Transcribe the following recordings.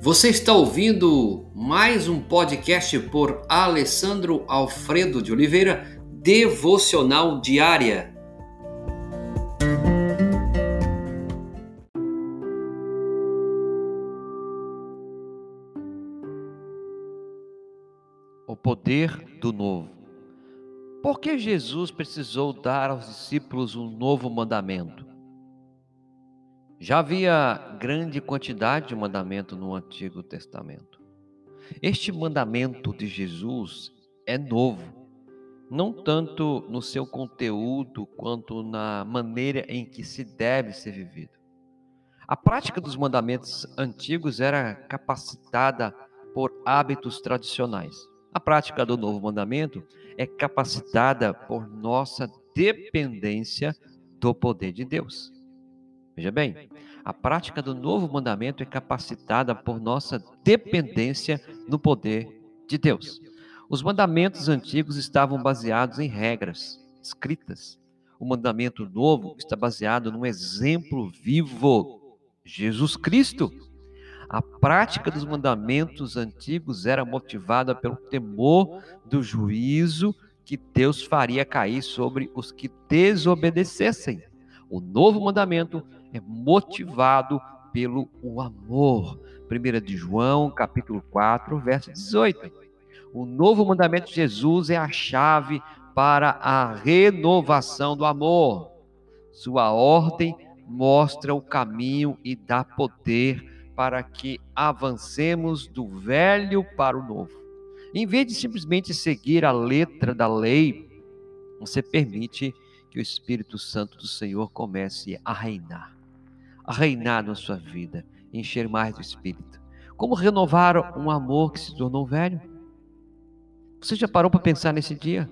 Você está ouvindo mais um podcast por Alessandro Alfredo de Oliveira, Devocional Diária. O poder do novo. Por que Jesus precisou dar aos discípulos um novo mandamento? Já havia grande quantidade de mandamento no Antigo Testamento. Este mandamento de Jesus é novo, não tanto no seu conteúdo quanto na maneira em que se deve ser vivido. A prática dos mandamentos antigos era capacitada por hábitos tradicionais. A prática do novo mandamento é capacitada por nossa dependência do poder de Deus. Veja bem, a prática do novo mandamento é capacitada por nossa dependência no poder de Deus. Os mandamentos antigos estavam baseados em regras escritas. O mandamento novo está baseado num exemplo vivo, Jesus Cristo. A prática dos mandamentos antigos era motivada pelo temor do juízo que Deus faria cair sobre os que desobedecessem. O novo mandamento é motivado pelo o amor. 1 de João, capítulo 4, verso 18. O novo mandamento de Jesus é a chave para a renovação do amor. Sua ordem mostra o caminho e dá poder para que avancemos do velho para o novo. Em vez de simplesmente seguir a letra da lei, você permite que o Espírito Santo do Senhor comece a reinar a reinar na sua vida, encher mais do Espírito. Como renovar um amor que se tornou velho? Você já parou para pensar nesse dia?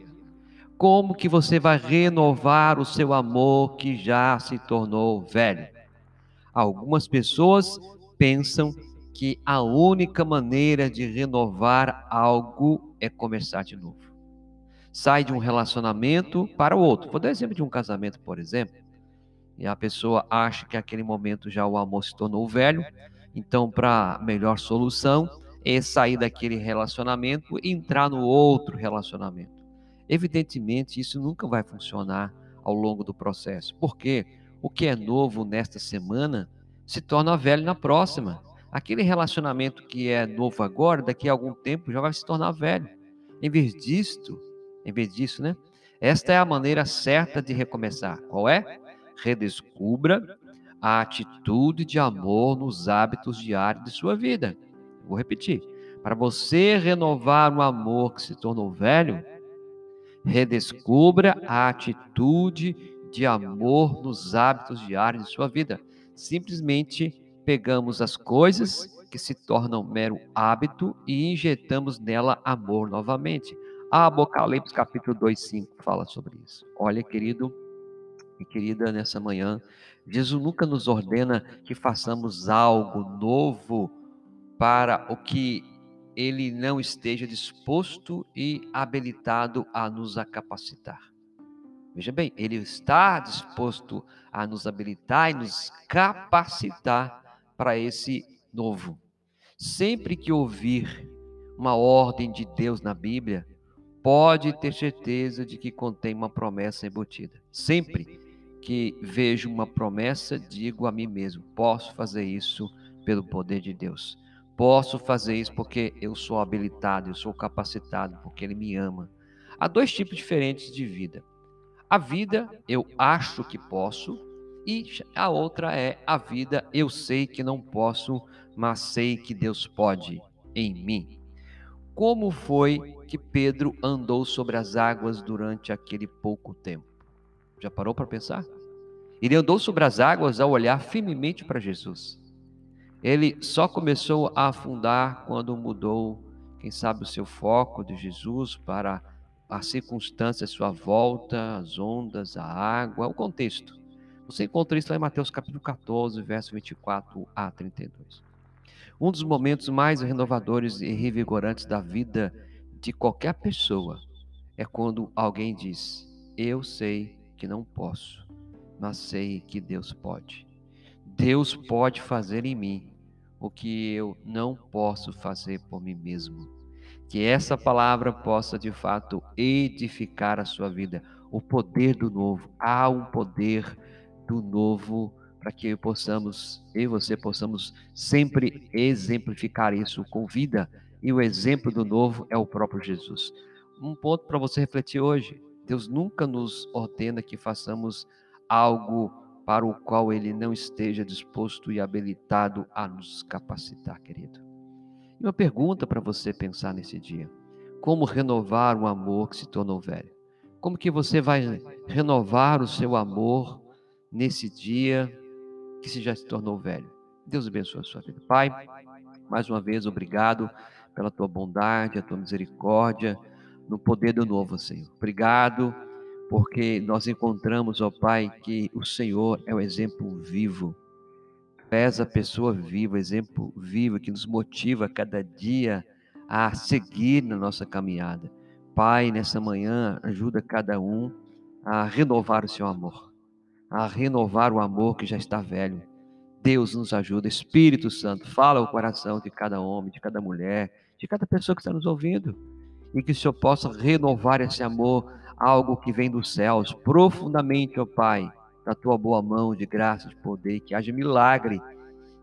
Como que você vai renovar o seu amor que já se tornou velho? Algumas pessoas pensam que a única maneira de renovar algo é começar de novo. Sai de um relacionamento para o outro. Vou dar exemplo de um casamento, por exemplo e a pessoa acha que aquele momento já o amor se tornou velho, então para melhor solução é sair daquele relacionamento e entrar no outro relacionamento. Evidentemente, isso nunca vai funcionar ao longo do processo, porque o que é novo nesta semana se torna velho na próxima. Aquele relacionamento que é novo agora, daqui a algum tempo já vai se tornar velho. Em vez disto, em vez disso, né? Esta é a maneira certa de recomeçar. Qual é? Redescubra a atitude de amor nos hábitos diários de sua vida. Vou repetir. Para você renovar o amor que se tornou velho, redescubra a atitude de amor nos hábitos diários de sua vida. Simplesmente pegamos as coisas que se tornam mero hábito e injetamos nela amor novamente. A Apocalipse capítulo 2, 5 fala sobre isso. Olha, querido, e querida, nessa manhã, Jesus nunca nos ordena que façamos algo novo para o que ele não esteja disposto e habilitado a nos capacitar. Veja bem, ele está disposto a nos habilitar e nos capacitar para esse novo. Sempre que ouvir uma ordem de Deus na Bíblia, pode ter certeza de que contém uma promessa embutida. Sempre que vejo uma promessa, digo a mim mesmo: posso fazer isso pelo poder de Deus. Posso fazer isso porque eu sou habilitado, eu sou capacitado, porque Ele me ama. Há dois tipos diferentes de vida. A vida eu acho que posso, e a outra é a vida eu sei que não posso, mas sei que Deus pode em mim. Como foi que Pedro andou sobre as águas durante aquele pouco tempo? Já parou para pensar? Ele andou sobre as águas ao olhar firmemente para Jesus. Ele só começou a afundar quando mudou, quem sabe, o seu foco de Jesus para a circunstância sua volta, as ondas, a água, o contexto. Você encontra isso lá em Mateus capítulo 14, verso 24 a 32. Um dos momentos mais renovadores e revigorantes da vida de qualquer pessoa é quando alguém diz: Eu sei que não posso, mas sei que Deus pode. Deus pode fazer em mim o que eu não posso fazer por mim mesmo. Que essa palavra possa de fato edificar a sua vida. O poder do novo. Há um poder do novo para que possamos, eu e você possamos sempre exemplificar isso com vida. E o exemplo do novo é o próprio Jesus. Um ponto para você refletir hoje: Deus nunca nos ordena que façamos algo para o qual Ele não esteja disposto e habilitado a nos capacitar, querido. E uma pergunta para você pensar nesse dia: como renovar um amor que se tornou velho? Como que você vai renovar o seu amor nesse dia que se já se tornou velho? Deus abençoe a sua vida. Pai, mais uma vez, obrigado pela tua bondade, a tua misericórdia, no poder do novo, Senhor. Obrigado, porque nós encontramos, ó Pai, que o Senhor é o exemplo vivo és a pessoa viva, exemplo vivo que nos motiva cada dia a seguir na nossa caminhada. Pai, nessa manhã, ajuda cada um a renovar o seu amor, a renovar o amor que já está velho. Deus nos ajuda, Espírito Santo, fala o coração de cada homem, de cada mulher, de cada pessoa que está nos ouvindo, e que o Senhor possa renovar esse amor, algo que vem dos céus, profundamente, ó Pai, da tua boa mão de graça, de poder, que haja milagre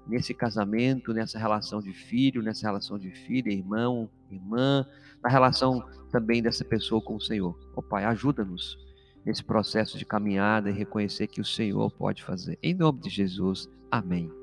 nesse casamento, nessa relação de filho, nessa relação de filha, irmão, irmã, na relação também dessa pessoa com o Senhor. Ó Pai, ajuda-nos nesse processo de caminhada e reconhecer que o Senhor pode fazer. Em nome de Jesus, amém.